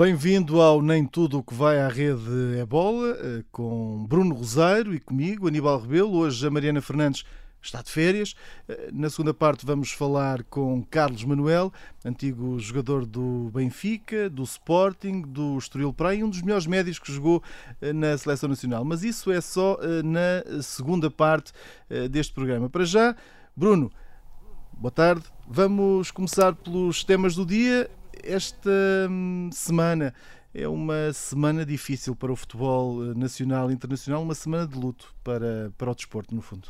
Bem-vindo ao Nem Tudo o que vai à rede é bola, eh, com Bruno Rosário e comigo, Aníbal Rebelo. Hoje a Mariana Fernandes está de férias. Eh, na segunda parte vamos falar com Carlos Manuel, antigo jogador do Benfica, do Sporting, do Estoril Praia e um dos melhores médios que jogou eh, na Seleção Nacional. Mas isso é só na segunda parte deste programa. Para já, Bruno, boa tarde. Vamos começar pelos temas do dia esta hum, semana é uma semana difícil para o futebol eh, nacional e internacional, uma semana de luto para, para o desporto, no fundo.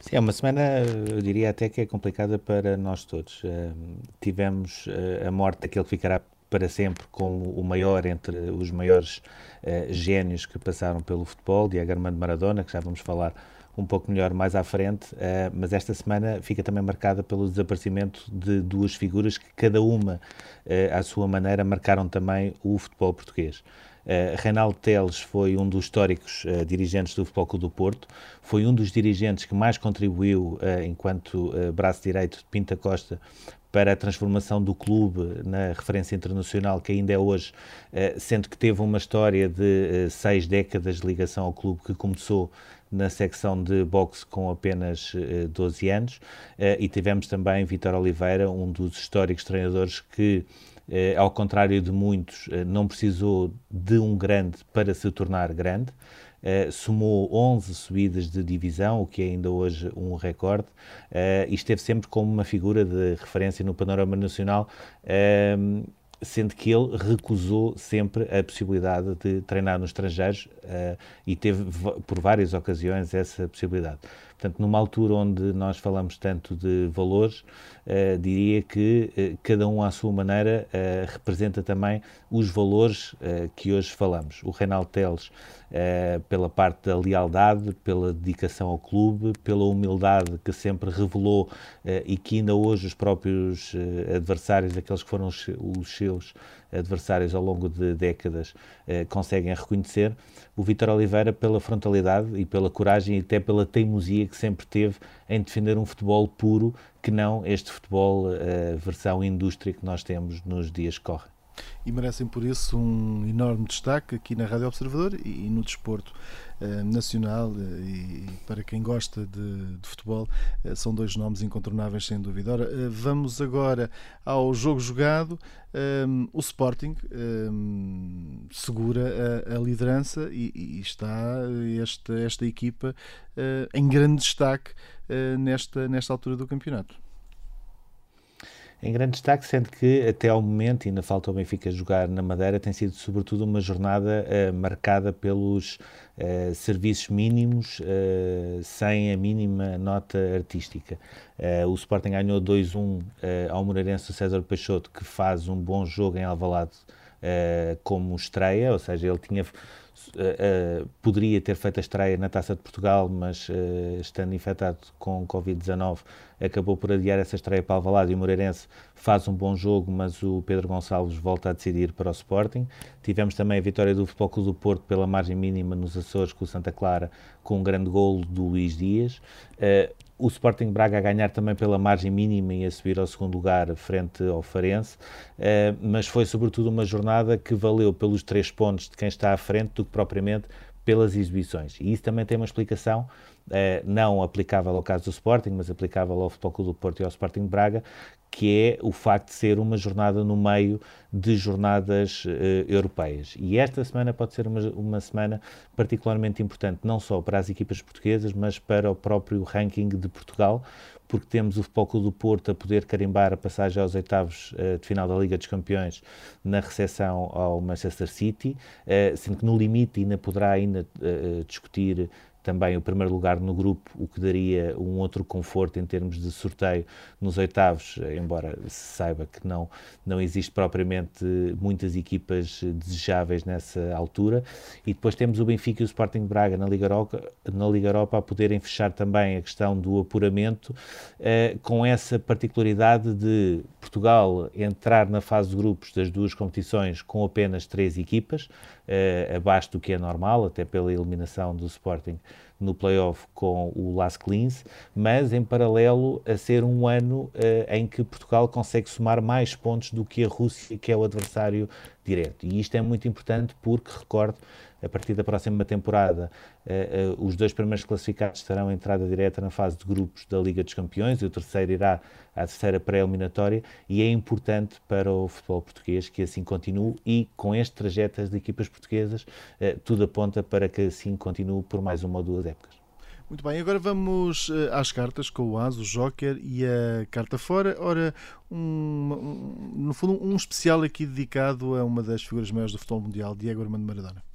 Sim, é uma semana, eu diria até que é complicada para nós todos. Uh, tivemos uh, a morte daquele que ficará para sempre como o maior entre os maiores uh, génios que passaram pelo futebol, Diego Armando Maradona, que já vamos falar um pouco melhor mais à frente, uh, mas esta semana fica também marcada pelo desaparecimento de duas figuras que, cada uma, uh, à sua maneira, marcaram também o futebol português. Uh, Reinaldo Teles foi um dos históricos uh, dirigentes do Futebol Clube do Porto, foi um dos dirigentes que mais contribuiu, uh, enquanto braço direito de Pinta Costa, para a transformação do clube na referência internacional que ainda é hoje, sendo que teve uma história de seis décadas de ligação ao clube que começou na secção de boxe com apenas 12 anos. E tivemos também Vitor Oliveira, um dos históricos treinadores que eh, ao contrário de muitos, eh, não precisou de um grande para se tornar grande. Uh, somou 11 subidas de divisão, o que é ainda hoje um recorde, e esteve sempre como uma figura de referência no panorama nacional, sendo que ele recusou sempre a possibilidade de treinar nos estrangeiros e teve por várias ocasiões essa possibilidade. Portanto, numa altura onde nós falamos tanto de valores, uh, diria que uh, cada um à sua maneira uh, representa também os valores que hoje falamos. O Reinaldo Teles, pela parte da lealdade, pela dedicação ao clube, pela humildade que sempre revelou e que ainda hoje os próprios adversários, aqueles que foram os, os seus adversários ao longo de décadas conseguem reconhecer, o Vitor Oliveira pela frontalidade e pela coragem e até pela teimosia que sempre teve em defender um futebol puro que não este futebol eh, versão indústria que nós temos nos dias que correm e merecem por isso um enorme destaque aqui na Rádio Observador e, no desporto uh, nacional uh, e, para quem gosta de, de futebol uh, são dois nomes incontornáveis sem dúvida. Ora, vamos agora ao jogo jogado. Um, o Sporting um, segura a, a liderança e, e, está esta, esta equipa em grande destaque nesta, nesta altura do campeonato em grande destaque, sendo que até ao momento, ainda falta o Benfica jogar na Madeira, tem sido sobretudo uma jornada uh, marcada pelos uh, serviços mínimos, uh, sem a mínima nota artística. o Sporting ganhou 2-1 ao Moreirense César Peixoto, que faz um bom jogo em Alvalade como estreia, ou seja, ele tinha Uh, poderia ter feito a estreia na Taça de Portugal, mas uh, estando infectado com Covid-19, acabou por adiar essa estreia para Alvalade e o Moreirense faz um bom jogo, mas o Pedro Gonçalves volta a decidir para o Sporting. Tivemos também a vitória do Futebol Clube do Porto pela margem mínima nos Açores com o Santa Clara, com um grande golo do Luís Dias. O Sporting Braga a ganhar também pela margem mínima e a subir ao segundo lugar frente ao Farense, mas foi sobretudo uma jornada que valeu pelos três pontos de quem está à frente do que propriamente pelas exibições. E isso também tem uma explicação, eh, não aplicável ao caso do Sporting, mas aplicável ao Futebol Clube do Porto e ao Sporting de Braga, que é o facto de ser uma jornada no meio de jornadas eh, europeias. E esta semana pode ser uma, uma semana particularmente importante, não só para as equipas portuguesas, mas para o próprio ranking de Portugal, porque temos o Futebol Clube do Porto a poder carimbar a passagem aos oitavos uh, de final da Liga dos Campeões na recepção ao Manchester City, uh, sendo que no limite ainda poderá ainda uh, discutir também o primeiro lugar no grupo, o que daria um outro conforto em termos de sorteio nos oitavos, embora se saiba que não, não existe propriamente muitas equipas desejáveis nessa altura. E depois temos o Benfica e o Sporting Braga na Liga Europa, na Liga Europa a poderem fechar também a questão do apuramento, eh, com essa particularidade de Portugal entrar na fase de grupos das duas competições com apenas três equipas, uh, abaixo do que é normal, até pela eliminação do Sporting no playoff com o Las Clins, mas em paralelo a ser um ano uh, em que Portugal consegue somar mais pontos do que a Rússia, que é o adversário direto. E isto é muito importante porque, recordo, a partir da próxima temporada, uh, uh, os dois primeiros classificados terão entrada direta na fase de grupos da Liga dos Campeões e o terceiro irá à terceira pré-eliminatória e é importante para o futebol português que assim continue e com este trajeto das equipas portuguesas uh, tudo aponta para que assim continue por mais uma ou duas épocas. Muito bem, agora vamos às cartas com o As, o Joker e a carta fora. Ora, um, um, no fundo, um especial aqui dedicado a uma das figuras maiores do futebol mundial, Diego Armando Maradona.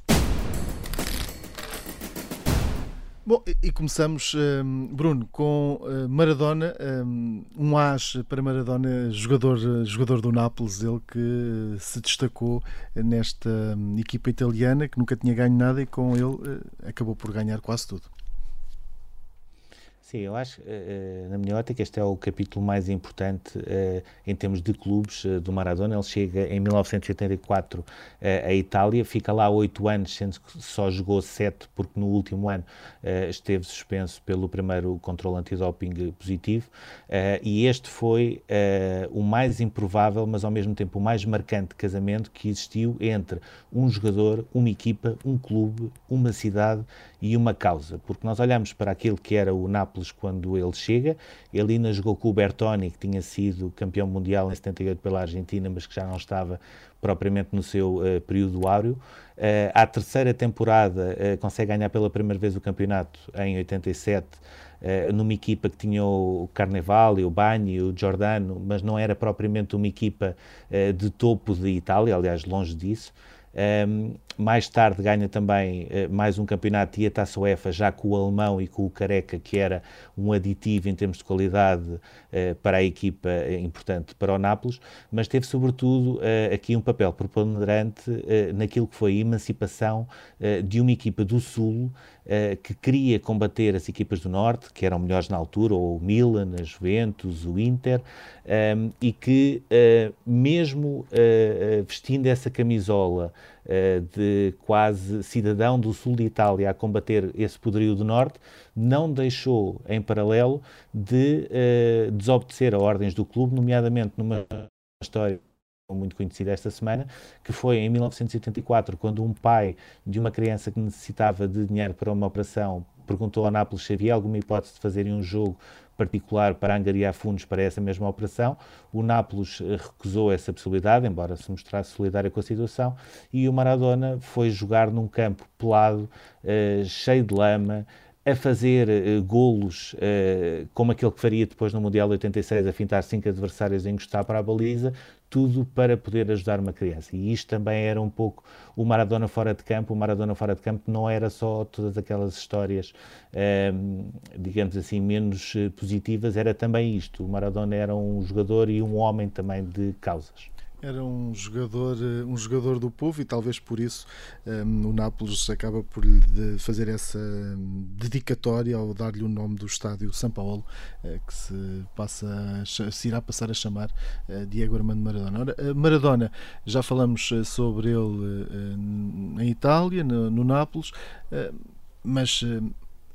Bom, e começamos, hum, Bruno, com hum, Maradona, hum, um as para Maradona, jogador, jogador do Nápoles, ele que se destacou nesta equipa italiana, que nunca tinha ganho nada e com ele acabou por ganhar quase tudo. Sim, eu acho, uh, na minha ótica, este é o capítulo mais importante uh, em termos de clubes do Maradona. Ele chega em 1984 à Itália, fica lá oito anos, sendo que só jogou sete, porque no último ano esteve suspenso pelo primeiro controle antidoping positivo. e este foi o mais improvável, mas ao mesmo tempo o mais marcante casamento que existiu entre um jogador, uma equipa, um clube, uma cidade e uma causa. Porque nós olhamos para aquilo que era o Nápoles quando ele chega. Ele ainda jogou com o Bertoni, que tinha sido campeão mundial em 78 pela Argentina, mas que já não estava propriamente no seu uh, período áureo. Uh, à terceira temporada uh, consegue ganhar pela primeira vez o campeonato em 87, uh, numa equipa que tinha o Carnevale, o Bagni, o Giordano, mas não era propriamente uma equipa de topo de Itália, aliás, longe disso. Um, mais tarde ganha também uh, mais um campeonato e a Taça UEFA já com o alemão e com o Careca, que era um aditivo em termos de qualidade uh, para a equipa uh, importante para o Nápoles, mas teve sobretudo aqui um papel preponderante naquilo que foi a emancipação de uma equipa do Sul que queria combater as equipas do Norte, que eram melhores na altura, ou o Milan, a Juventus, o Inter, um, e que mesmo vestindo essa camisola eh, de quase cidadão do sul de Itália a combater esse poderio do norte, não deixou em paralelo de uh, desobedecer a ordens do clube, nomeadamente numa história muito conhecida esta semana, que foi em 1984, quando um pai de uma criança que necessitava de dinheiro para uma operação perguntou ao Nápoles se havia alguma hipótese de fazerem um jogo particular para angariar fundos para essa mesma operação. O Nápoles eh, recusou essa possibilidade, embora se mostrasse solidário com a situação, e o Maradona foi jogar num campo pelado, uh, cheio de lama, a fazer uh, golos uh, como aquele que faria depois no Mundial 86, a fintar cinco adversários a encostar para a baliza, tudo para poder ajudar uma criança. E isto também era um pouco o Maradona fora de campo. O Maradona fora de campo não era só todas aquelas histórias, ehm, digamos assim, menos eh, positivas, era também isto. O Maradona era um jogador e um homem também de causas. Era um jogador, eh, um jogador do povo e talvez por isso um, ehm, o Nápoles acaba por lhe fazer essa dedicatória ao dar-lhe o nome do estádio São Paulo, que se, passa se irá passar a chamar Diego Armando Maradona. Ora, Maradona, já falamos sobre ele em Itália, no, no Nápoles, mas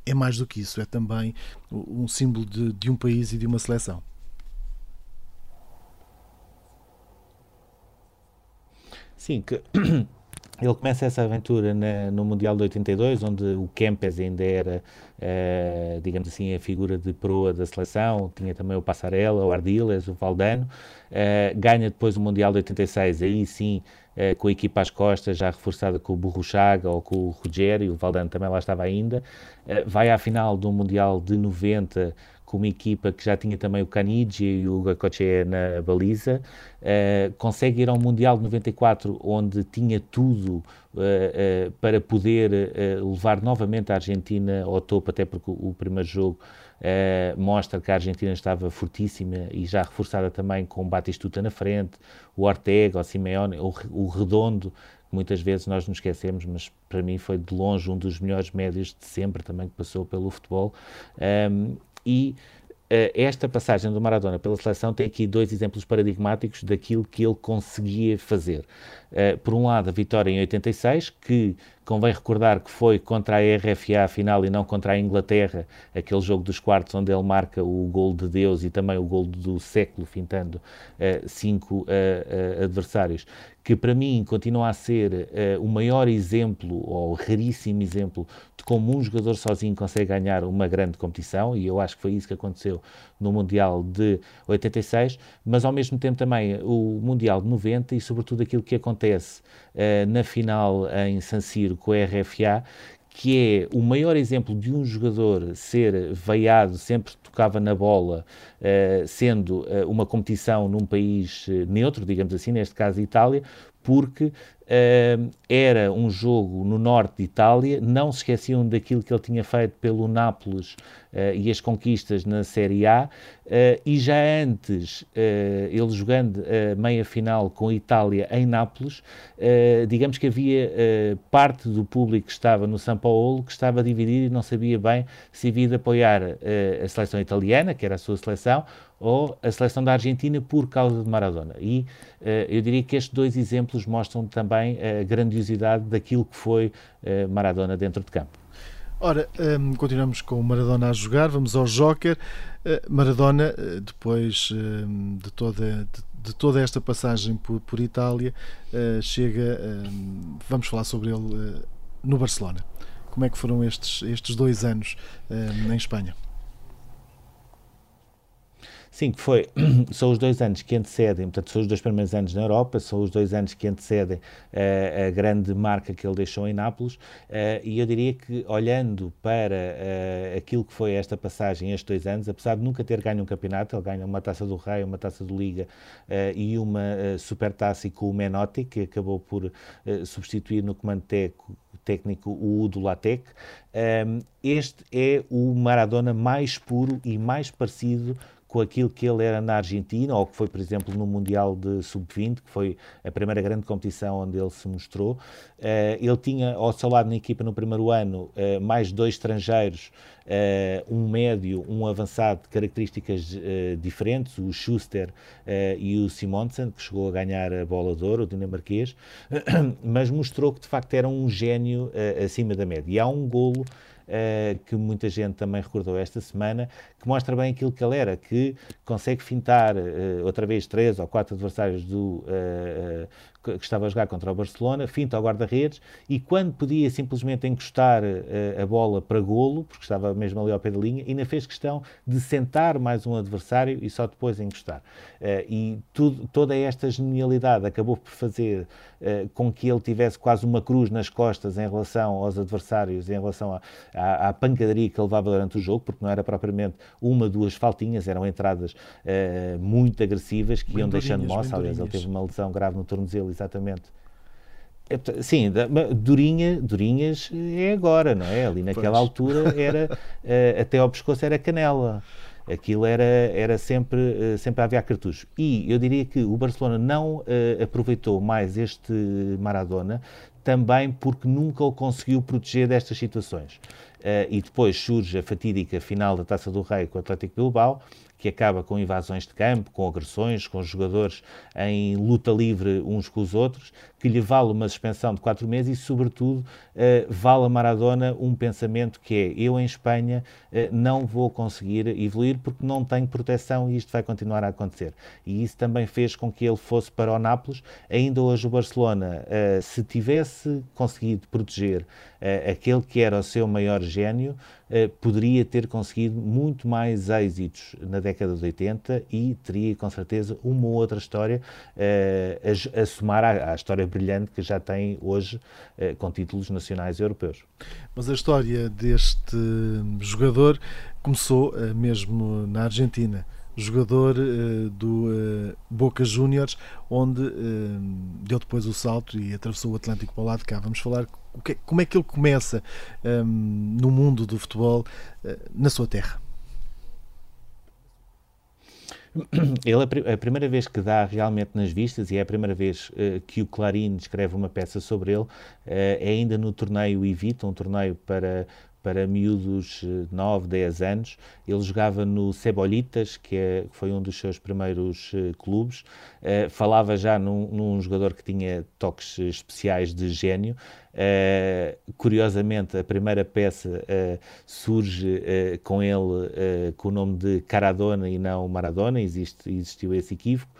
é mais do que isso, é também um símbolo de, de um país e de uma seleção. Sim, que ele começa essa aventura na, no Mundial de 82, onde o Kempes ainda era, uh, digamos assim, a figura de proa da seleção, tinha também o Passarella, o Ardiles, o Valdano, uh, ganha depois o Mundial de 86, aí sim, uh, com a equipa às costas, já reforçada com o Burruchaga ou com o Rogério, o Valdano também lá estava ainda, vai à final do Mundial de 90 com uma equipa que já tinha também o Canigi e o Gacoche na baliza, uh, consegue ir ao Mundial de 94, onde tinha tudo uh, uh, para poder levar novamente a Argentina ao topo, até porque o, o primeiro jogo mostra que a Argentina estava fortíssima e já reforçada também com Batistuta na frente, o Ortega, o Simeone, o, o Redondo, muitas vezes nós nos esquecemos, mas para mim foi de longe um dos melhores médios de sempre também que passou pelo futebol. Um, e uh, esta passagem do Maradona pela seleção tem aqui dois exemplos paradigmáticos daquilo que ele conseguia fazer. Uh, por um lado, a vitória em 86, que convém recordar que foi contra a RFA final e não contra a Inglaterra, aquele jogo dos quartos onde ele marca o gol de Deus e também o gol do século, fintando uh, cinco adversários, que para mim continua a ser uh, o maior exemplo, ou raríssimo exemplo, de como um jogador sozinho consegue ganhar uma grande competição, e eu acho que foi isso que aconteceu no Mundial de 86, mas ao mesmo tempo também o Mundial de 90 e sobretudo aquilo que acontece uh, na final em San Siro com a RFA, que é o maior exemplo de um jogador ser veiado, sempre tocava na bola, uh, sendo uh, uma competição num país neutro, digamos assim, neste caso Itália, porque Uh, era um jogo no norte de Itália, não se esqueciam daquilo que ele tinha feito pelo Nápoles uh, e as conquistas na Série A, uh, e já antes, ele jogando a meia final com a Itália em Nápoles, digamos que havia parte do público que estava no São Paulo que estava dividido e não sabia bem se havia de apoiar a seleção italiana, que era a sua seleção, ou a seleção da Argentina por causa de Maradona. E eu diria que estes dois exemplos mostram também também a grandiosidade daquilo que foi eh, Maradona dentro de campo. Ora, ehm, continuamos com Maradona a jogar, vamos ao Joker. Uh, Maradona, uh, depois uh, de, toda, de, toda esta passagem por, por Itália, chega, ehm, vamos falar sobre ele no Barcelona. Como é que foram estes, estes dois anos em Espanha? Sim, que foi, são os dois anos que antecedem, portanto, são os dois primeiros anos na Europa, são os dois anos que antecedem uh, a grande marca que ele deixou em Nápoles, uh, e eu diria que, olhando para uh, aquilo que foi esta passagem, estes dois anos, apesar de nunca ter ganho um campeonato, ele ganha uma taça do Rei, uma taça do Liga e uma super taça com o Menotti, que acabou por substituir no comando técnico técnico o Udo Latec. Um, este é o Maradona mais puro e mais parecido com aquilo que ele era na Argentina, ou que foi, por exemplo, no Mundial de Sub-20, que foi a primeira grande competição onde ele se mostrou. Uh, ele tinha ao seu lado na equipa no primeiro ano uh, mais dois estrangeiros, uh, um médio, um avançado de características diferentes, o Schuster e o Simonsen, que chegou a ganhar a bola de ouro, o dinamarquês, mas mostrou que de facto era um gênio acima da média. E há um golo uh, que muita gente também recordou esta semana, que mostra bem aquilo que ele era, que consegue fintar uh, outra vez três ou quatro adversários do, uh, que estava a jogar contra o Barcelona, finta ao guarda-redes e quando podia simplesmente encostar uh, a bola para golo, porque estava mesmo ali ao pé da linha, ainda fez questão de sentar mais um adversário e só depois encostar. Uh, e tudo, toda esta genialidade acabou por fazer uh, com que ele tivesse quase uma cruz nas costas em relação aos adversários, em relação à, à, à pancadaria que ele levava durante o jogo, porque não era propriamente uma, duas faltinhas, eram entradas muito agressivas que iam deixando moça. Aliás, ele teve uma lesão grave no tornozelo exatamente. É, sim, durinha, durinhas é agora, não é? Ali naquela pois. altura era uh, até ao pescoço era canela. Aquilo era, era sempre, uh, sempre a aviar cartucho. E eu diria que o Barcelona não uh, aproveitou mais este Maradona também porque nunca o conseguiu proteger destas situações. E depois surge a fatídica final da Taça do Rei com o Atlético Bilbao, que acaba com invasões de campo, com agressões, com jogadores em luta livre uns com os outros, que lhe vale uma suspensão de quatro meses e, sobretudo, uh, vale a Maradona um pensamento que é: eu em Espanha uh, não vou conseguir evoluir porque não tenho proteção e isto vai continuar a acontecer. E isso também fez com que ele fosse para o Nápoles. Ainda hoje o Barcelona, se tivesse conseguido proteger Uh, aquele que era o seu maior gênio uh, poderia ter conseguido muito mais êxitos na década de 80 e teria com certeza uma ou outra história a, a, somar à, à, história brilhante que já tem hoje com títulos nacionais e europeus. Mas a história deste jogador começou mesmo na Argentina jogador uh, do uh, Boca Juniors, onde uh, deu depois o salto e atravessou o Atlântico para o lado de cá. Vamos falar que, como é que ele começa um, no mundo do futebol na sua terra. Ele, a primeira vez que dá realmente nas vistas, e é a primeira vez uh, que o Clarim escreve uma peça sobre ele, uh, é ainda no torneio Evita, um torneio para para miúdos 9, eh, 10 anos. Ele jogava no Cebolitas, que, é, foi um dos seus primeiros uh, clubes. Uh, falava já num, num, jogador que tinha toques especiais de gênio. Uh, curiosamente, a primeira peça surge com ele com o nome de Caradona e não Maradona, existe, existiu esse equívoco.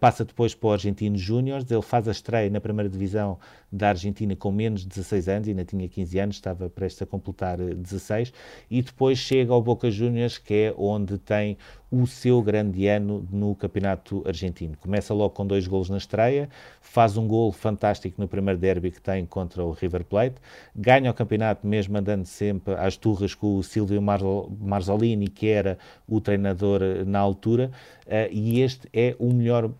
passa depois para o Argentino Júniors, ele faz a estreia na primeira divisão da Argentina com menos de 16 anos, ainda tinha 15 anos, estava prestes a completar 16, eh, e depois chega ao Boca Juniors, que é onde tem o seu grande ano no campeonato argentino. Começa logo com dois golos na estreia, faz um gol fantástico no primeiro derby que tem contra o River Plate, ganha o campeonato mesmo andando sempre às turras com o Silvio Marzolini, que era o treinador eh, na altura, Uh, e este é o melhor uh,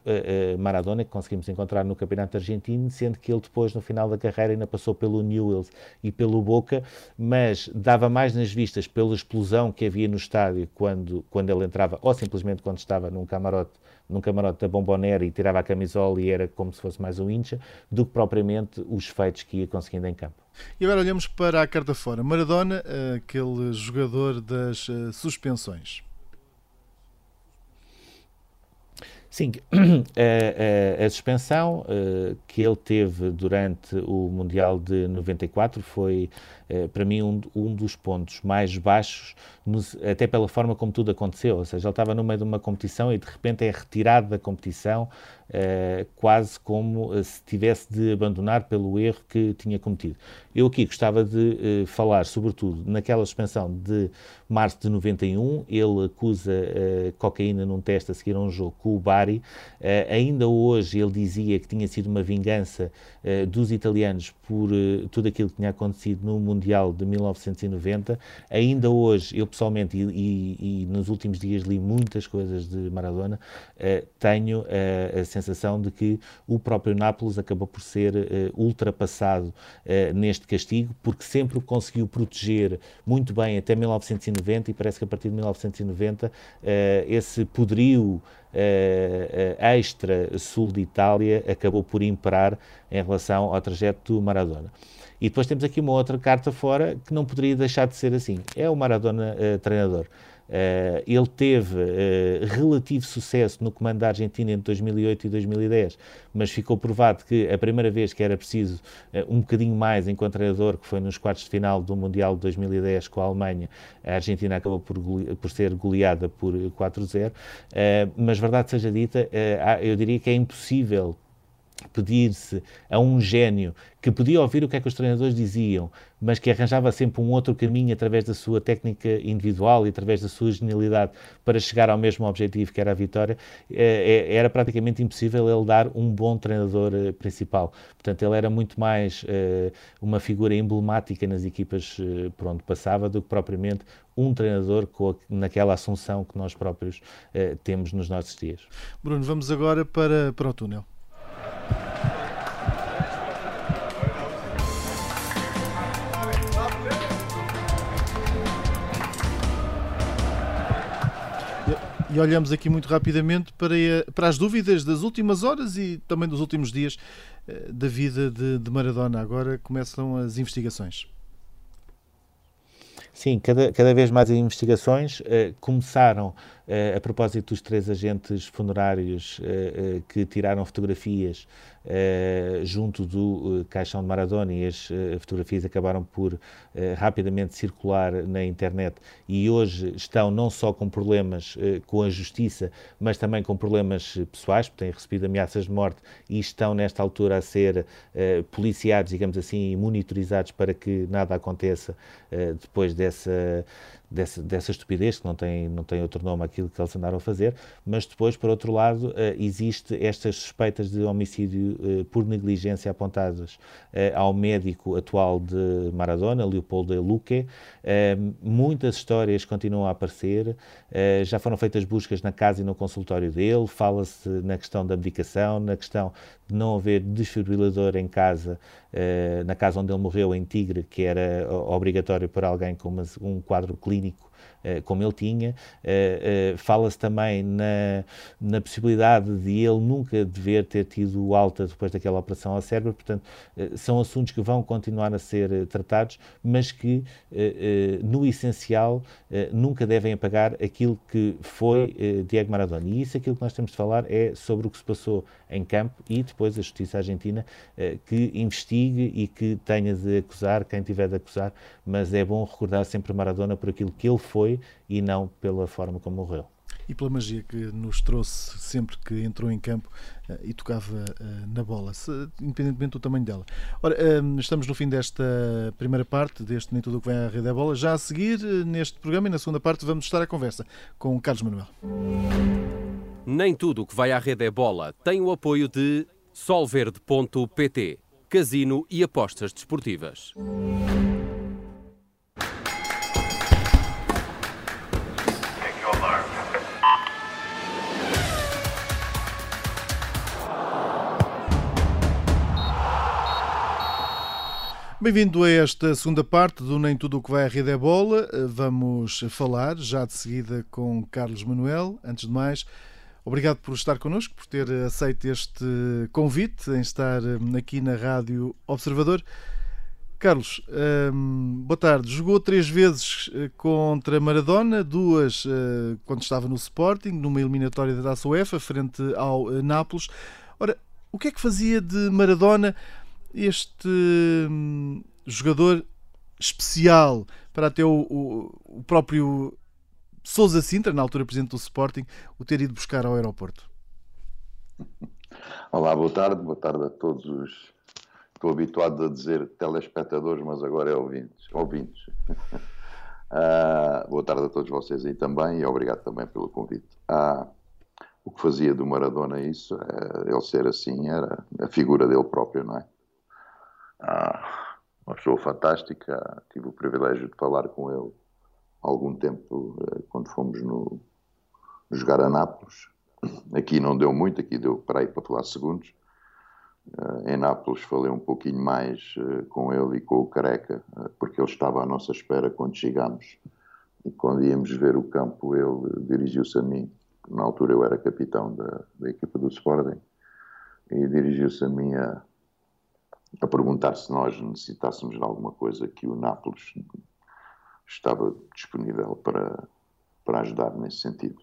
Maradona que conseguimos encontrar no Campeonato Argentino, sendo que ele depois, no final da carreira, ainda passou pelo Newells e pelo Boca, mas dava mais nas vistas pela explosão que havia no estádio quando, quando ele entrava, ou simplesmente quando estava num camarote num camarote da Bombonera e tirava a camisola e era como se fosse mais um incha, do que propriamente os feitos que ia conseguindo em campo. E agora olhamos para a carta fora. Maradona, aquele jogador das suspensões. Sim, a, a, a suspensão uh, que ele teve durante o Mundial de 94 foi, uh, para mim, um, um, dos pontos mais baixos, até pela forma como tudo aconteceu. Ou seja, ele estava no meio de uma competição e de repente é retirado da competição, uh, quase como se tivesse de abandonar pelo erro que tinha cometido. Eu aqui gostava de falar, sobretudo, naquela suspensão de março de 91. Ele acusa cocaína num teste a seguir a um jogo com o Bar Bari. Ainda hoje ele dizia que tinha sido uma vingança dos italianos por tudo aquilo que tinha acontecido no Mundial de 1990. Ainda hoje, eu e, e, e nos últimos dias li muitas coisas de Maradona, tenho a sensação de que o próprio Nápoles acabou por ser ultrapassado neste castigo, porque sempre o conseguiu proteger muito bem até 1990 e parece que a partir de 1990 esse poderio uh, extra sul de Itália acabou por imperar em relação ao trajeto do Maradona. E depois temos aqui uma outra carta fora que não poderia deixar de ser assim. É o Maradona uh, treinador. Uh, ele teve uh, relativo sucesso no comando da Argentina entre 2008 e 2010, mas ficou provado que a primeira vez que era preciso uh, um bocadinho mais enquanto treinador, que foi nos quartos de final do Mundial de 2010 com a Alemanha, a Argentina acabou por, por ser goleada por 4-0. mas verdade seja dita, eu diria que é impossível pedir-se a um gênio que podia ouvir o que é que os treinadores diziam, mas que arranjava sempre um outro caminho através da sua técnica individual e através da sua genialidade para chegar ao mesmo objetivo que era a vitória, é, é, era praticamente impossível ele dar um bom treinador eh, principal. Portanto, ele era muito mais uma figura emblemática nas equipas por onde passava do que propriamente um treinador naquela assunção que nós próprios temos nos nossos dias. Bruno, vamos agora para, para o túnel. E olhamos aqui muito rapidamente para, para as dúvidas das últimas horas e também dos últimos dias eh, da vida de, de Maradona. Agora começam as investigações. Sim, cada, cada vez mais investigações uh, começaram uh, a propósito dos três agentes funerários uh, que tiraram fotografias uh, junto do uh, caixão de Maradona e as fotografias acabaram por rapidamente circular na internet. E hoje estão não só com problemas com a justiça, mas também com problemas pessoais, porque têm recebido ameaças de morte e estão nesta altura a ser policiados, digamos assim, e monitorizados para que nada aconteça depois dessa dessa, dessa estupidez, que não tem, não tem outro nome aquilo que eles andaram a fazer, mas depois, por outro lado, uh, existe estas suspeitas de homicídio uh, por negligência apontadas uh, ao médico atual de Maradona, Leopoldo Luque. muitas histórias continuam a aparecer, já foram feitas buscas na casa e no consultório dele, fala-se na questão da medicação, na questão de não haver desfibrilador em casa, na casa onde ele morreu, em Tigre, que era obrigatório para alguém com um quadro clínico eh, como ele tinha. Eh, eh, fala-se também na, na possibilidade de ele nunca dever ter tido alta depois daquela operação ao cérebro, portanto, são assuntos que vão continuar a ser tratados, mas que, no essencial, nunca devem apagar aquilo que foi Diego Maradona. E isso, aquilo que nós temos de falar é sobre o que se passou em campo e depois a justiça argentina que investigue e que tenha de acusar quem tiver de acusar, mas é bom recordar sempre Maradona por aquilo que ele foi foi e não pela forma como morreu. E pela magia que nos trouxe sempre que entrou em campo uh, e tocava uh, na bola, se, independentemente do tamanho dela. Ora, uh, estamos no fim desta primeira parte, deste Nem Tudo o que vem à rede da bola. Já a seguir, neste programa e na segunda parte, vamos estar à conversa com o Carlos Manuel. Nem tudo o que vai à rede é bola tem o apoio de solverde.pt, casino e apostas desportivas. Bem-vindo a esta segunda parte do Nem Tudo o que vai à rede é bola. Vamos falar já de seguida com Carlos Manuel. Antes de mais, obrigado por estar connosco, por ter aceito este convite em estar hum, aqui na Rádio Observador. Carlos, hum, boa tarde. Jogou três vezes eh, contra Maradona, duas eh, quando estava no Sporting, numa eliminatória da Taça UEFA, frente ao eh, Nápoles. Ora, o que é que fazia de Maradona este hum, jogador especial para até o, o, o próprio Sousa Sintra, na altura presidente do Sporting, o ter ido buscar ao aeroporto? Olá, boa tarde, boa tarde a todos os. Estou habituado a dizer telespectadores, mas agora é ouvintes. ouvintes. uh, boa tarde a todos vocês aí também e obrigado também pelo convite. Uh, o que fazia do Maradona isso, uh, ele ser assim, era a figura dele próprio, não é? Ah, uma pessoa fantástica. Tive o privilégio de falar com ele há algum tempo eh, quando fomos no, jogar a Nápoles. Aqui não deu muito, aqui deu para ir para falar segundos. Uh, em Nápoles falei um pouquinho mais uh, com ele e com o Careca, porque ele estava à nossa espera quando chegámos. E quando íamos ver o campo, ele dirigiu-se a mim. Na altura eu era capitão da, da equipa do Sporting. E dirigiu-se a mim a, a perguntar se nós necessitássemos de alguma coisa que o Nápoles estava disponível para, para ajudar nesse sentido.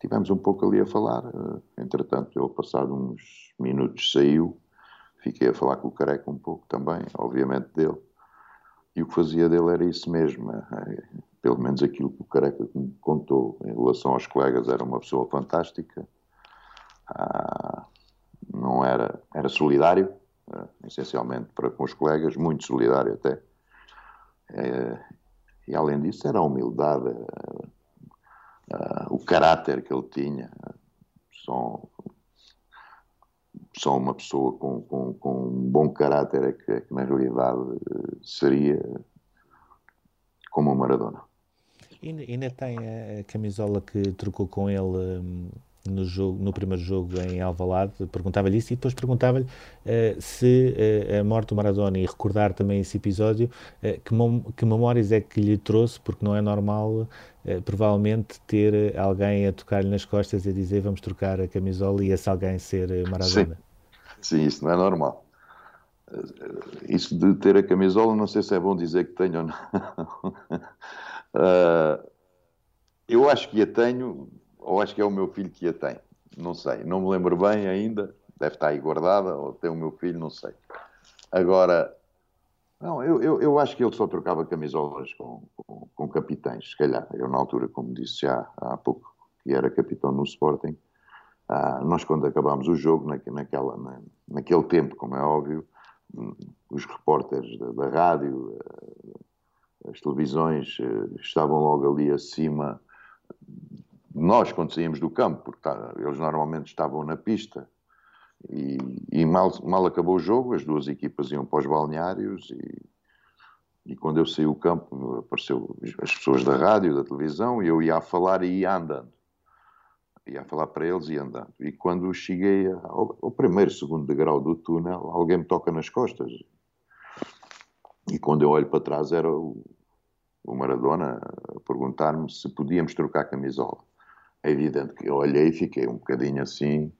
Tivemos um pouco ali a falar, eh, entretanto, ele, passado uns minutos, saiu. Fiquei a falar com o Careca um pouco também, obviamente, dele. E o que fazia dele era isso mesmo, eh, pelo menos aquilo que o Careca me contou em relação aos colegas, era uma pessoa fantástica, ah, não era, era solidário, essencialmente para com os colegas, muito solidário até. Uh, e além disso, era a humildade, o caráter que ele tinha. Só, só uma pessoa com, com, com um bom caráter é que, é que na realidade seria como o Maradona. Ainda, ainda tem a camisola que trocou com ele um, no, jogo, no primeiro jogo em Alvalade, perguntava-lhe isso e depois perguntava-lhe uh, se uh, a morte do Maradona e recordar também esse episódio, uh, que, que, memórias é que lhe trouxe, porque não é normal provavelmente ter alguém a tocar-lhe nas costas e a dizer vamos trocar a camisola e esse alguém ser Maradona. Sim, Sim isso não é normal. Isso de ter a camisola, não sei se é bom dizer que tenho ou não. eu acho que a tenho ou acho que é o meu filho que a tem. Não sei, não me lembro bem ainda. deve estar aí guardada, ou tem o meu filho, não sei. Agora, não, eu, eu, eu acho que ele só trocava camisolas com, com, com, capitães, se calhar. Eu, na altura, como disse já há pouco, que era capitão no Sporting, ah, nós, quando acabámos o jogo, na, naquela, na, naquele tempo, como é óbvio, os repórteres da, da rádio, ah, as televisões ah, estavam logo ali acima. Nós, quando saímos do campo, porque tá, eles normalmente estavam na pista, e, e mal, mal, acabou o jogo, as duas equipas iam para os balneários e, e quando eu saí do campo apareceu as pessoas da rádio, da televisão e eu ia a falar e ia andando. Ia a falar para eles e andando. E quando cheguei ao, ao primeiro, segundo degrau do túnel, alguém me toca nas costas. E quando eu olho para trás era o, o Maradona a perguntar-me se podíamos trocar camisola. É evidente que eu olhei e fiquei um bocadinho assim,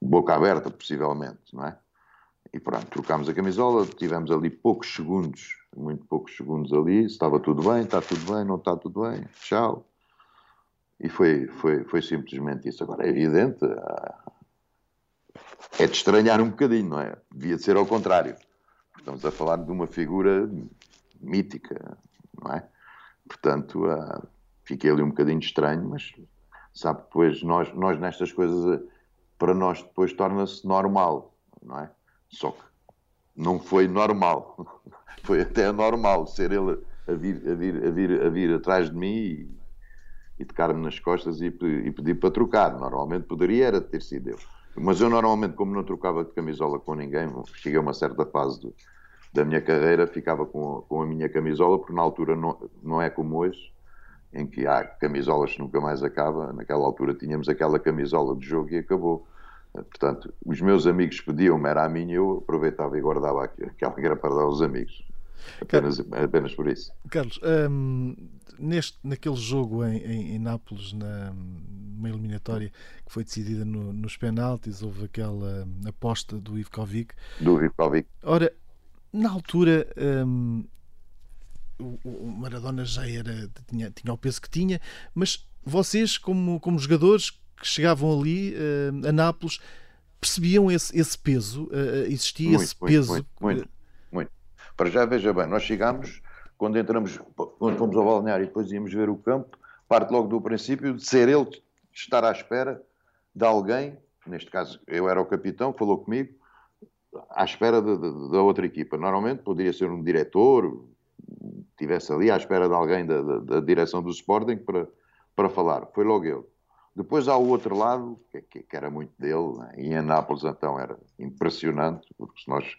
boca aberta, possivelmente, não é? E pronto, trocámos a camisola, tivemos ali poucos segundos, muito poucos segundos ali, estava tudo bem, está tudo bem, não está tudo bem, tchau. E foi, foi, foi simplesmente isso. Agora, é evidente, ah, é de estranhar um bocadinho, não é? Devia de ser ao contrário. Estamos a falar de uma figura mítica, não é? Portanto, uh, fiquei ali um bocadinho estranho, mas sabe, depois nós, nós nestas coisas para nós depois torna-se normal, não é? Só que não foi normal, foi até normal ser ele a vir, a vir, a vir, a vir atrás de mim e, e tocar-me nas costas e, e, pedir para trocar. Normalmente poderia era ter sido eu. Mas eu normalmente, como não trocava de camisola com ninguém, cheguei a uma certa fase do, da minha carreira, ficava com, com a minha camisola, porque na altura não, não é como hoje, em que há camisolas que nunca mais acaba. Naquela altura tínhamos aquela camisola de jogo e acabou. Portanto, os meus amigos pediam-me, era a minha, eu aproveitava e guardava aquela que era para dar aos amigos. Apenas, apenas por isso. Carlos, hum, neste, naquele jogo em, em, em Nápoles, na, numa eliminatória que foi decidida no, nos penaltis, houve aquela aposta do Ivkovic. Do Ivkovic. Ora, na altura, hum, o, Maradona já era tinha, tinha o peso que tinha, mas vocês, como, como jogadores que chegavam ali uh, a Nápoles, percebiam esse, esse peso? Uh, existia muito, esse muito, peso? Muito, muito, muito. Para já, veja bem, nós chegámos, quando entramos, quando fomos ao balneário e depois íamos ver o campo, parte logo do princípio de ser ele estar à espera de alguém, neste caso eu era o capitão, falou comigo, à espera da outra equipa. Normalmente poderia ser um diretor, estivesse ali à espera de alguém da, da, da, direção do Sporting para, para falar. Foi logo ele. Depois há o outro lado, que, que era muito dele, né? e em Anápolis então era impressionante, porque se nós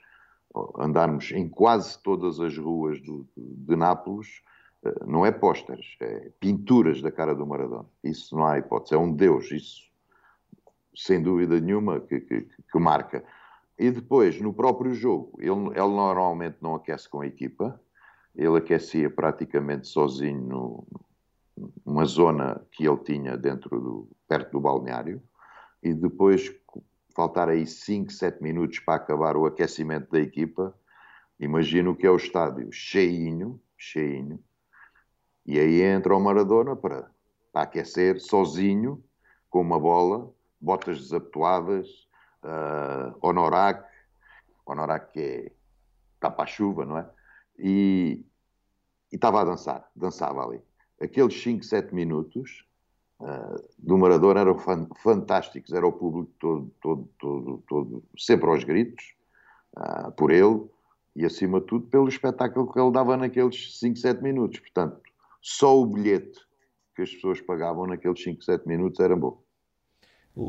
andarmos em quase todas as ruas do, de Nápoles, eh, não é pósteres, é pinturas da cara do Maradona. Isso não há hipótese, é um deus, isso sem dúvida nenhuma que, que, que marca. E depois, no próprio jogo, ele, ele, normalmente não aquece com a equipa, ele aquecia praticamente sozinho no, uma zona que ele tinha dentro do, perto do balneário e depois faltar aí 5, 7 minutos para acabar o aquecimento da equipa, imagino que é o estádio cheinho, cheinho, e aí entra o Maradona para, para aquecer sozinho, com uma bola, botas desabituadas, uh, honorac, honorac que é tapa-chuva, não é? E, e estava a dançar, dançava ali aqueles 5, 7 minutos uh, do Maradona eram fantásticos, era o público todo, todo, todo, todo sempre aos gritos, uh, por ele, e acima de tudo pelo espetáculo que ele dava naqueles 5, 7 minutos. Portanto, só o bilhete que as pessoas pagavam naqueles 5, 7 minutos era bom.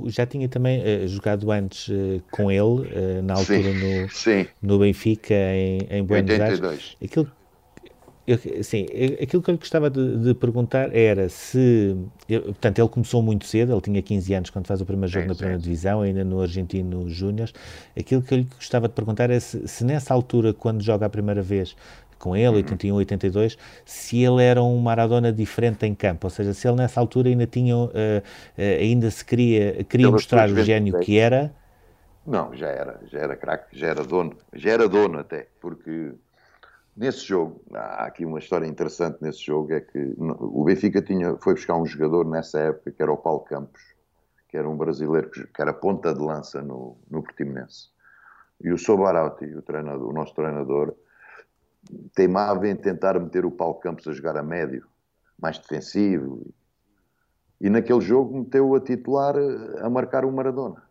Já tinha também uh, jogado antes uh, com ele, uh, na altura sim, no, sim. no Benfica, em, em Buenos 82. Aires. Aquilo sim, aquilo que eu lhe gostava de, de perguntar era se. Eu, portanto, ele começou muito cedo, ele tinha 15 anos quando faz o primeiro jogo sim, na primeira divisão, ainda no Argentino Júnior. Aquilo que eu lhe gostava de perguntar é se, se, nessa altura, quando joga a primeira vez com ele, uhum. 81, 82, se ele era um Maradona diferente em campo, ou seja, se ele nessa altura ainda tinha, uh, uh, ainda se queria, queria mostrar o gênio que era. Não, já era, já era craque, já era dono, já era dono até, porque Nesse jogo, há aqui uma história interessante nesse jogo, é que o Benfica tinha, foi buscar um jogador nessa época que era o Paulo Campos, que era um brasileiro que, era ponta de lança no, no Portimonense. E o Sobarauti, o, treinador, o nosso treinador, teimava em tentar meter o Paulo Campos a jogar a médio, mais defensivo. E naquele jogo meteu a titular a marcar o Maradona.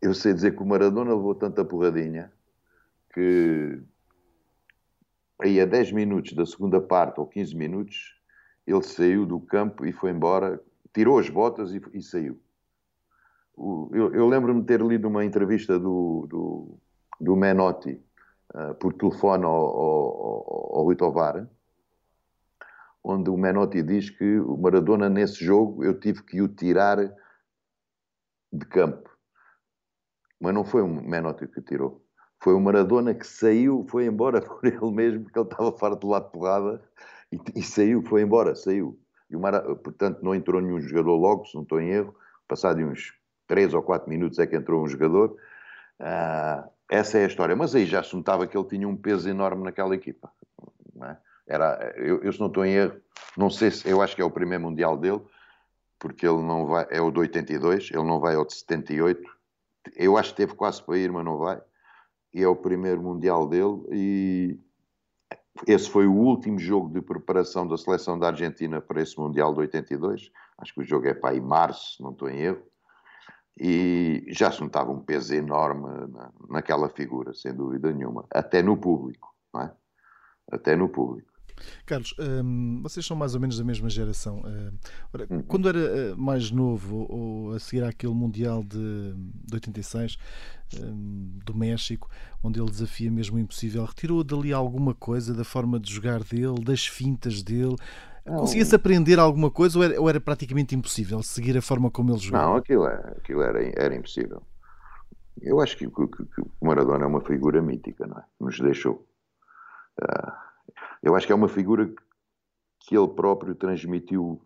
Eu sei dizer que o Maradona levou tanta porradinha que aí a 10 minutos da segunda parte ou 15 minutos ele saiu do campo e foi embora, tirou as botas e, e saiu. O, eu, eu lembro-me de ter lido uma entrevista do, do, do Menotti uh, por telefone ao, ao, ao Rui Tovar, onde o Menotti diz que o Maradona nesse jogo eu tive que o tirar de campo. Mas não foi o Menotti que tirou. Foi o Maradona que saiu, foi embora por ele mesmo, porque ele estava farto de lá de porrada e, e saiu, foi embora, saiu. E o Mara, portanto, não entrou nenhum jogador logo, se não estou em erro. Passado uns 3 ou 4 minutos é que entrou um jogador. Ah, essa é a história. Mas aí já se notava que ele tinha um peso enorme naquela equipa. É? Era, eu, eu, se não estou em erro, não sei se, eu acho que é o primeiro Mundial dele, porque ele não vai, é o de 82, ele não vai ao de 78. Eu acho que teve quase para ir, mas não vai. E é o primeiro Mundial dele e esse foi o último jogo de preparação da seleção da Argentina para esse Mundial de 82. Acho que o jogo é para em março, não estou em erro. E já se notava um peso enorme na, naquela figura, sem dúvida nenhuma. Até no público, é? Até no público. Carlos, hum, vocês são mais ou menos da mesma geração. Hum, ora, uhum. Quando era eh, mais novo, ou a seguir àquele Mundial de, de 86, hum, do México, onde ele desafia mesmo o impossível, retirou dali alguma coisa da forma de jogar dele, das fintas dele? Conseguia-se aprender alguma coisa ou era, ou era, praticamente impossível seguir a forma como ele jogava? Não, aquilo, é, aquilo era, era impossível. Eu acho que, que, que, o Maradona é uma figura mítica, não é? Nos deixou. Uh, eu acho que é uma figura que ele próprio transmitiu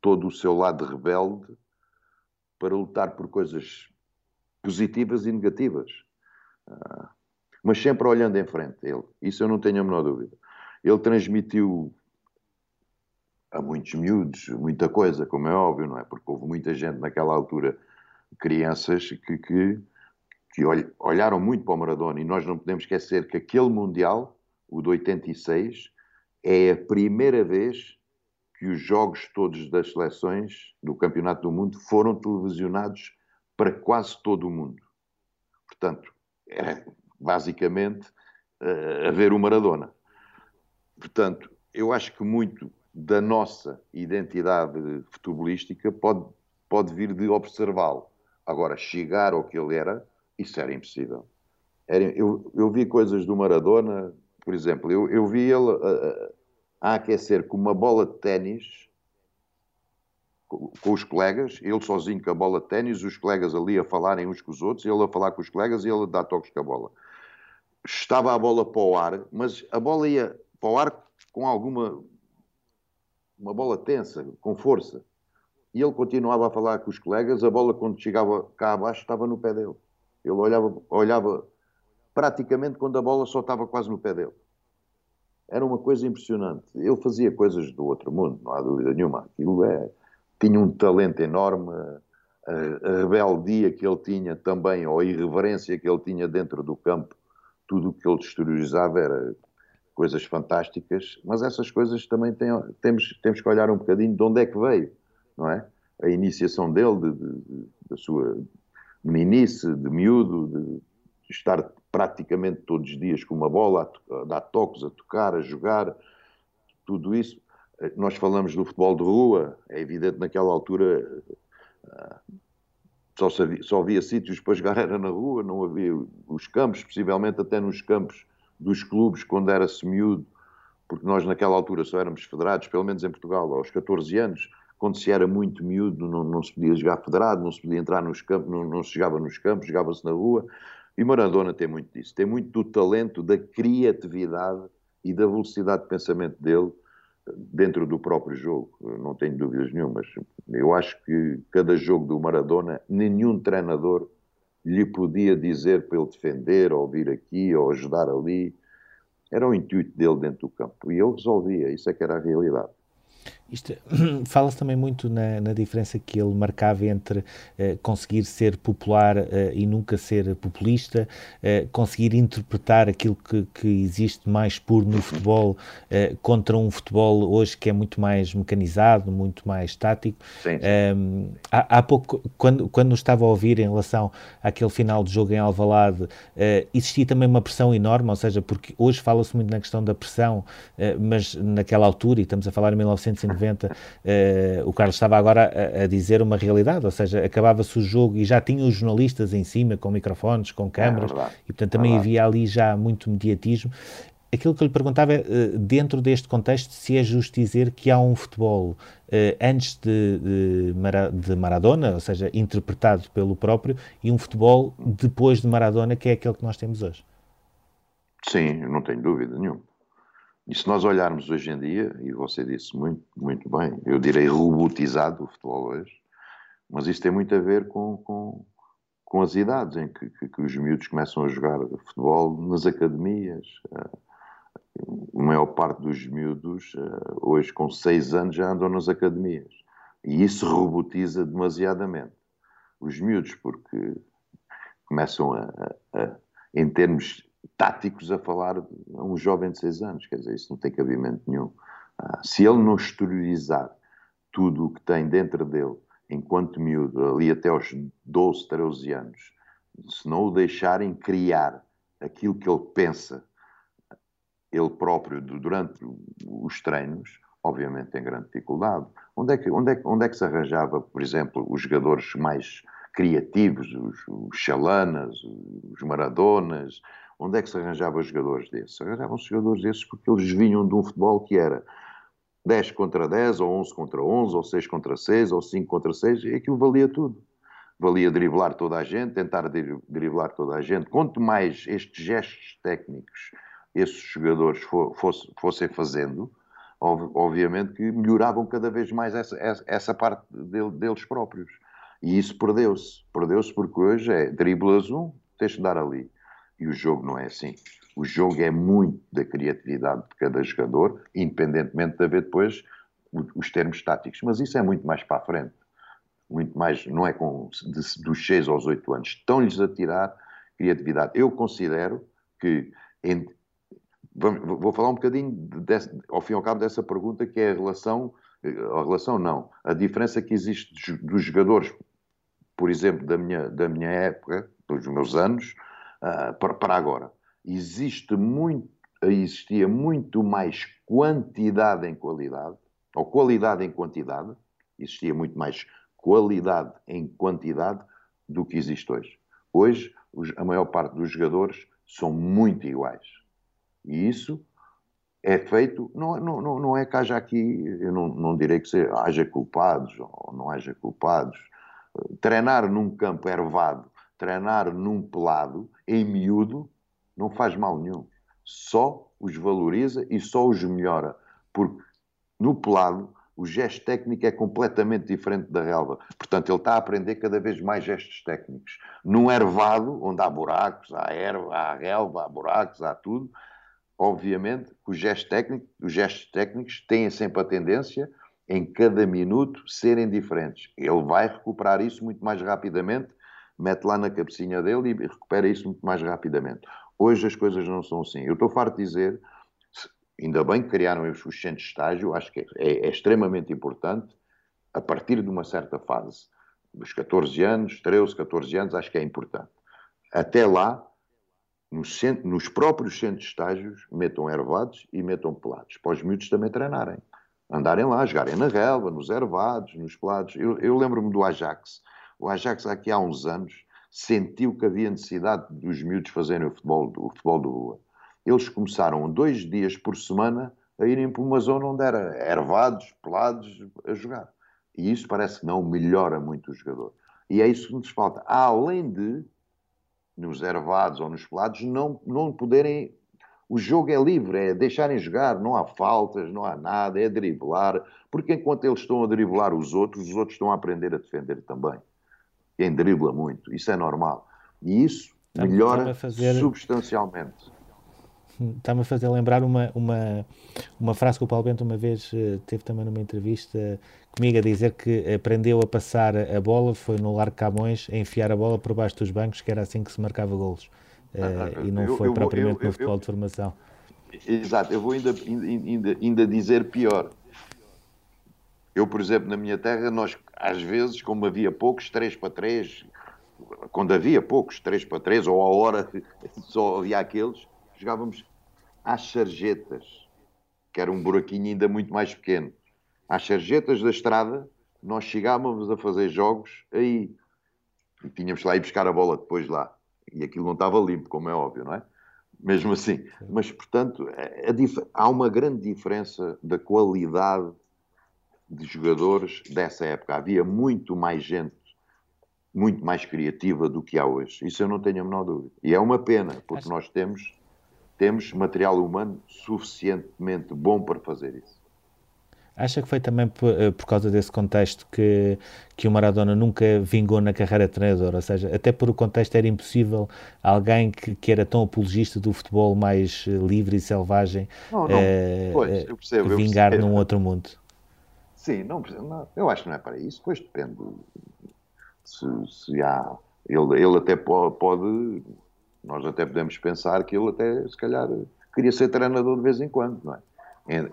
todo o seu lado rebelde para lutar por coisas positivas e negativas. Uh, mas sempre olhando em frente, ele. Isso eu não tenho a menor dúvida. Ele transmitiu a muitos miúdos muita coisa, como é óbvio, não é? Porque houve muita gente naquela altura, crianças, que, que, que olharam muito para o Maradona e nós não podemos esquecer que aquele Mundial o de 86, é a primeira vez que os jogos todos das seleções do Campeonato do Mundo foram televisionados para quase todo o mundo. Portanto, é basicamente uh, a ver o Maradona. Portanto, eu acho que muito da nossa identidade futebolística pode, pode vir de observá-lo. Agora, chegar ao que ele era, isso era impossível. Era, eu, eu vi coisas do Maradona por exemplo, eu, eu vi ele a, a, aquecer com uma bola de ténis com, com, os colegas, ele sozinho com a bola de ténis, os colegas ali a falarem uns com os outros, ele a falar com os colegas e ele a dar toques com a bola. Estava a bola para o ar, mas a bola ia para o ar com alguma uma bola tensa, com força. E ele continuava a falar com os colegas, a bola quando chegava cá abaixo estava no pé dele. Ele olhava, olhava praticamente quando a bola só estava quase no pé dele. Era uma coisa impressionante. Ele fazia coisas do outro mundo, não há dúvida nenhuma. Aquilo é, tinha um talento enorme, a, rebeldia que ele tinha também, ou a irreverência que ele tinha dentro do campo, tudo o que ele exteriorizava era coisas fantásticas, mas essas coisas também têm, temos, temos que olhar um bocadinho de onde é que veio, não é? A iniciação dele, de, de, da sua meninice, de miúdo, de, estar praticamente todos os dias com uma bola, a, dar toques, a tocar, a jogar, tudo isso. Eh, nós falamos do futebol de rua, é evidente naquela altura eh, só, sabia, só havia sítios para jogar era na rua, não havia os campos, possivelmente até nos campos dos clubes, quando era-se miúdo, porque nós naquela altura só éramos federados, pelo menos em Portugal, aos 14 anos, quando se era muito miúdo não, não se podia jogar federado, não se podia entrar nos campos, não, não se jogava nos campos, jogava-se na rua, e Maradona tem muito disso, tem muito do talento, da criatividade e da velocidade de pensamento dele dentro do próprio jogo, não tenho dúvidas nenhumas. Eu acho que cada jogo do Maradona, nenhum treinador lhe podia dizer para ele defender, ou vir aqui, ou ajudar ali. Era o intuito dele dentro do campo. E ele resolvia, isso é que era a realidade. Isto fala-se também muito na, na, diferença que ele marcava entre uh, conseguir ser popular uh, e nunca ser populista, uh, conseguir interpretar aquilo que, que, existe mais puro no futebol contra um futebol hoje que é muito mais mecanizado, muito mais tático. Um, há, há, pouco, quando, quando estava a ouvir em relação àquele final de jogo em Alvalade, existia também uma pressão enorme, ou seja, porque hoje fala-se muito na questão da pressão, mas naquela altura, e estamos a falar em 1990, 90, uh, eh, o Carlos estava agora a, a, dizer uma realidade, ou seja, acabava-se o jogo e já tinha os jornalistas em cima, com microfones, com câmaras, é e portanto também é havia ali já muito mediatismo. Aquilo que eu lhe perguntava é, eh, dentro deste contexto, se é justo dizer que há um futebol eh, antes de, de, de, Maradona, ou seja, interpretado pelo próprio, e um futebol depois de Maradona, que é aquele que nós temos hoje. Sim, não tenho dúvida nenhuma. E se nós olharmos hoje em dia, e você disse muito, muito bem, eu direi robotizado o futebol hoje, mas isso tem muito a ver com, com, com as idades em que, que, que, os miúdos começam a jogar futebol nas academias. A maior parte dos miúdos, hoje com 6 anos, já andam nas academias. E isso robotiza demasiadamente os miúdos, porque começam a, a, a em termos táticos a falar a um jovem de 6 anos, quer dizer, isso não tem cabimento nenhum. Ah, se ele não exteriorizar tudo o que tem dentro dele, enquanto miúdo, ali até aos 12, 13 anos, se não o deixarem criar aquilo que ele pensa, ele próprio, durante os treinos, obviamente tem grande dificuldade. Onde é que, onde é, onde é que se arranjava, por exemplo, os jogadores mais criativos, os, os Chalanas, os Maradonas, Onde é que se arranjava jogadores desses? Arranjavam-se jogadores desses porque eles vinham de um futebol que era 10 contra 10, ou 11 contra 11, ou 6 contra 6, ou 5 contra 6, e aquilo valia tudo. Valia driblar toda a gente, tentar driblar toda a gente. Quanto mais estes gestos técnicos esses jogadores fossem fazendo, obviamente que melhoravam cada vez mais essa, essa parte deles próprios. E isso perdeu-se. Perdeu-se porque hoje é driblas um, tens de dar ali. E o jogo não é assim. O jogo é muito da criatividade de cada jogador, independentemente de haver depois os termos táticos. Mas isso é muito mais para a frente. Muito mais, não é com, de, dos 6 aos 8 anos. Estão-lhes a tirar criatividade. Eu considero que. Em, vou falar um bocadinho, desse, ao fim e ao cabo, dessa pergunta, que é a relação. A relação não. A diferença que existe dos jogadores, por exemplo, da minha, da minha época, dos meus anos, uh, para, para agora. Existe muito, existia muito mais quantidade em qualidade, ou qualidade em quantidade, existia muito mais qualidade em quantidade do que existe hoje. Hoje, os, a maior parte dos jogadores são muito iguais. E isso é feito, não, não, não é que haja aqui, eu não, não direi que seja, haja culpados ou não haja culpados. Treinar num campo ervado treinar num pelado, em miúdo, não faz mal nenhum. Só os valoriza e só os melhora. Porque no pelado, o gesto técnico é completamente diferente da relva. Portanto, ele está a aprender cada vez mais gestos técnicos. Num ervado, onde há buracos, há erva, há relva, há buracos, há tudo, obviamente, os os gestos técnicos têm sempre a tendência, em cada minuto, serem diferentes. Ele vai recuperar isso muito mais rapidamente mete lá na cabecinha dele e recupera isso muito mais rapidamente. Hoje as coisas não são assim. Eu estou farto de dizer, ainda bem que criaram os centros de estágio, acho que é, é extremamente importante, a partir de uma certa fase, dos 14 anos, 13, 14 anos, acho que é importante. Até lá, nos, centro, nos próprios centros de estágios, metam ervados e metam pelados, para os miúdos também treinarem. Andarem lá, jogarem na relva, nos ervados, nos pelados. Eu, eu lembro-me do Ajax, o Ajax, aqui há uns anos, sentiu que havia necessidade dos miúdos fazerem o futebol, o futebol do rua. Eles começaram dois dias por semana a irem para uma zona onde era ervados, pelados, a jogar. E isso parece que não melhora muito o jogador. E é isso que nos falta. Além de, nos ervados ou nos pelados, não, não poderem. O jogo é livre, é deixarem jogar, não há faltas, não há nada, é driblar. Porque enquanto eles estão a driblar os outros, os outros estão a aprender a defender também quem dribla muito, isso é normal. E isso melhora fazer... substancialmente. Está-me a fazer lembrar uma, uma, uma frase que o Paulo Bento uma vez uh, teve também numa entrevista comigo a dizer que aprendeu a passar a bola, foi no Largo Camões, a enfiar a bola por baixo dos bancos, que era assim que se marcava golos. Uh, e não eu, foi eu, propriamente eu, no futebol de formação. Exato, eu vou ainda, ainda, ainda dizer pior. Eu, por exemplo, na minha terra, nós, às vezes, como havia poucos, 3 para 3, quando havia poucos, 3 para 3, ou a hora só havia aqueles, jogávamos às sarjetas, que era um buraquinho ainda muito mais pequeno. Às sarjetas da estrada, nós chegávamos a fazer jogos aí. E tínhamos lá ir buscar a bola depois lá. E aquilo não estava limpo, como é óbvio, não é? Mesmo assim. Mas, portanto, é, é há uma grande diferença da qualidade de jogadores dessa época. Havia muito mais gente, muito mais criativa do que há hoje. Isso eu não tenho a menor dúvida. E é uma pena, porque nós temos temos material humano suficientemente bom para fazer isso. Acha que foi também por, eh, por, causa desse contexto que, que o Maradona nunca vingou na carreira de treinador? Ou seja, até por o contexto era impossível alguém que, que era tão apologista do futebol mais eh, livre e selvagem não, não. Eh, pois, percebo, vingar num outro mundo? Sim, não, não, eu acho que não é para isso. Pois depende se, se há. Ele, ele até pode, nós até podemos pensar que ele até, se calhar, queria ser treinador de vez em quando, não é?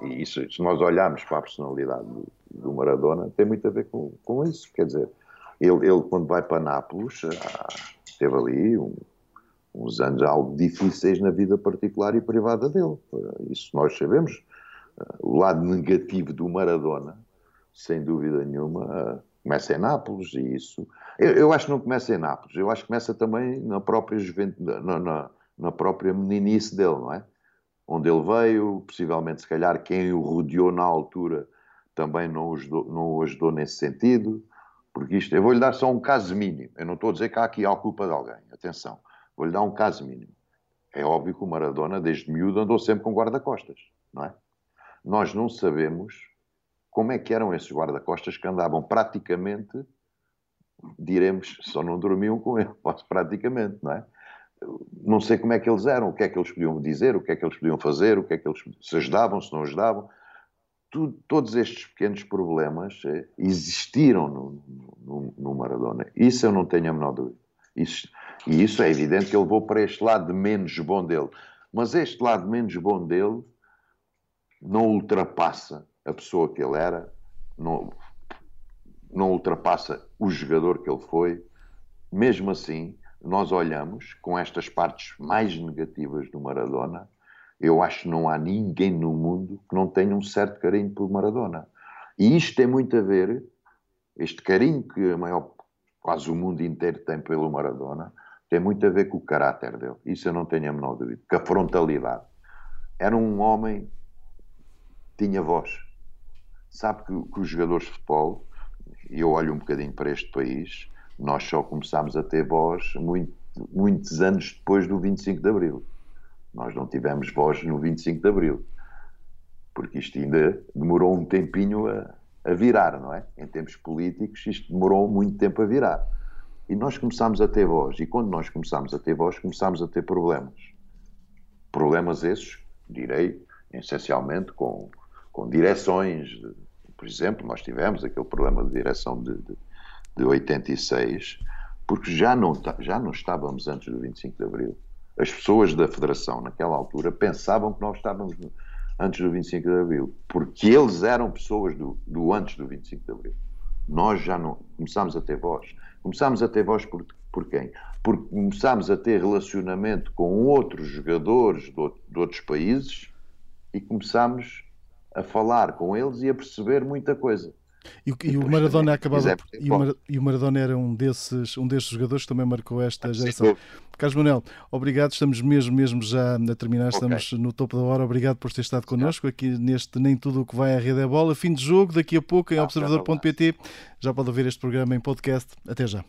E isso, se nós olharmos para a personalidade do, do Maradona, tem muito a ver com, com isso. Quer dizer, ele, ele quando vai para Nápoles, ah, teve ali um, uns anos algo difíceis na vida particular e privada dele. Isso nós sabemos. Ah, o lado negativo do Maradona, sem dúvida nenhuma, começa em Nápoles e isso eu, eu, acho que não começa em Nápoles, eu acho que começa também na própria juventude, na, na, na, própria meninice dele, não é? Onde ele veio, possivelmente, se calhar, quem o rodeou na altura também não o ajudou, não o ajudou nesse sentido, porque isto, eu vou-lhe dar só um caso mínimo, eu não estou a dizer que há aqui a culpa de alguém, atenção, vou-lhe dar um caso mínimo. É óbvio que o Maradona, desde miúdo, andou sempre com guarda-costas, não é? Nós não sabemos como é que eram esses guarda-costas que andavam praticamente diremos, só não dormiam com ele, praticamente, não é? Não sei como é que eles eram, o que é que eles podiam dizer, o que é que eles podiam fazer, o que é que eles se ajudavam, se não ajudavam. Tudo, todos estes pequenos problemas eh, existiram no, no, no, Maradona. Isso eu não tenho a menor dúvida. Isso, e isso é evidente que ele levou para este lado menos bom dele. Mas este lado menos bom dele não ultrapassa a pessoa que ele era, não, não ultrapassa o jogador que ele foi. Mesmo assim, nós olhamos com estas partes mais negativas do Maradona. Eu acho que não há ninguém no mundo que não tenha um certo carinho por Maradona. E isto tem muito a ver, este carinho que a maior, quase o mundo inteiro tem pelo Maradona, tem muito a ver com o caráter dele. Isso eu não tenho a menor dúvida. Com a frontalidade. Era um homem tinha voz. Sabe que, que os jogadores de futebol e eu olho um bocadinho para este país, nós só começámos a ter voz muito, muitos anos depois do 25 de Abril. Nós não tivemos voz no 25 de Abril, porque isto ainda demorou um tempinho a, a virar, não é? Em termos políticos, isto demorou muito tempo a virar. E nós começámos a ter voz, e quando nós começámos a ter voz, começámos a ter problemas. Problemas esses, direi, essencialmente com, com direções por exemplo, nós tivemos aquele problema de direção de, de, de 86, porque já não, já não estávamos antes do 25 de Abril. As pessoas da Federação, naquela altura, pensavam que nós estávamos antes do 25 de Abril, porque eles eram pessoas do, do antes do 25 de Abril. Nós já não começámos a ter voz. Começámos a ter voz por, por quem? Porque começámos a ter relacionamento com outros jogadores de outros países e começámos a falar com eles e a perceber muita coisa. E, e o Maradona acabava e o, e o, Maradona era um desses, um desses jogadores que também marcou esta geração. Carlos Manuel, obrigado, estamos mesmo, mesmo já a terminar, estamos okay. no topo da hora. Obrigado por ter estado connosco aqui neste Nem Tudo o que vai à rede é bola. Fim de jogo, daqui a pouco em ah, observador.pt. Já pode ouvir este programa em podcast. Até já.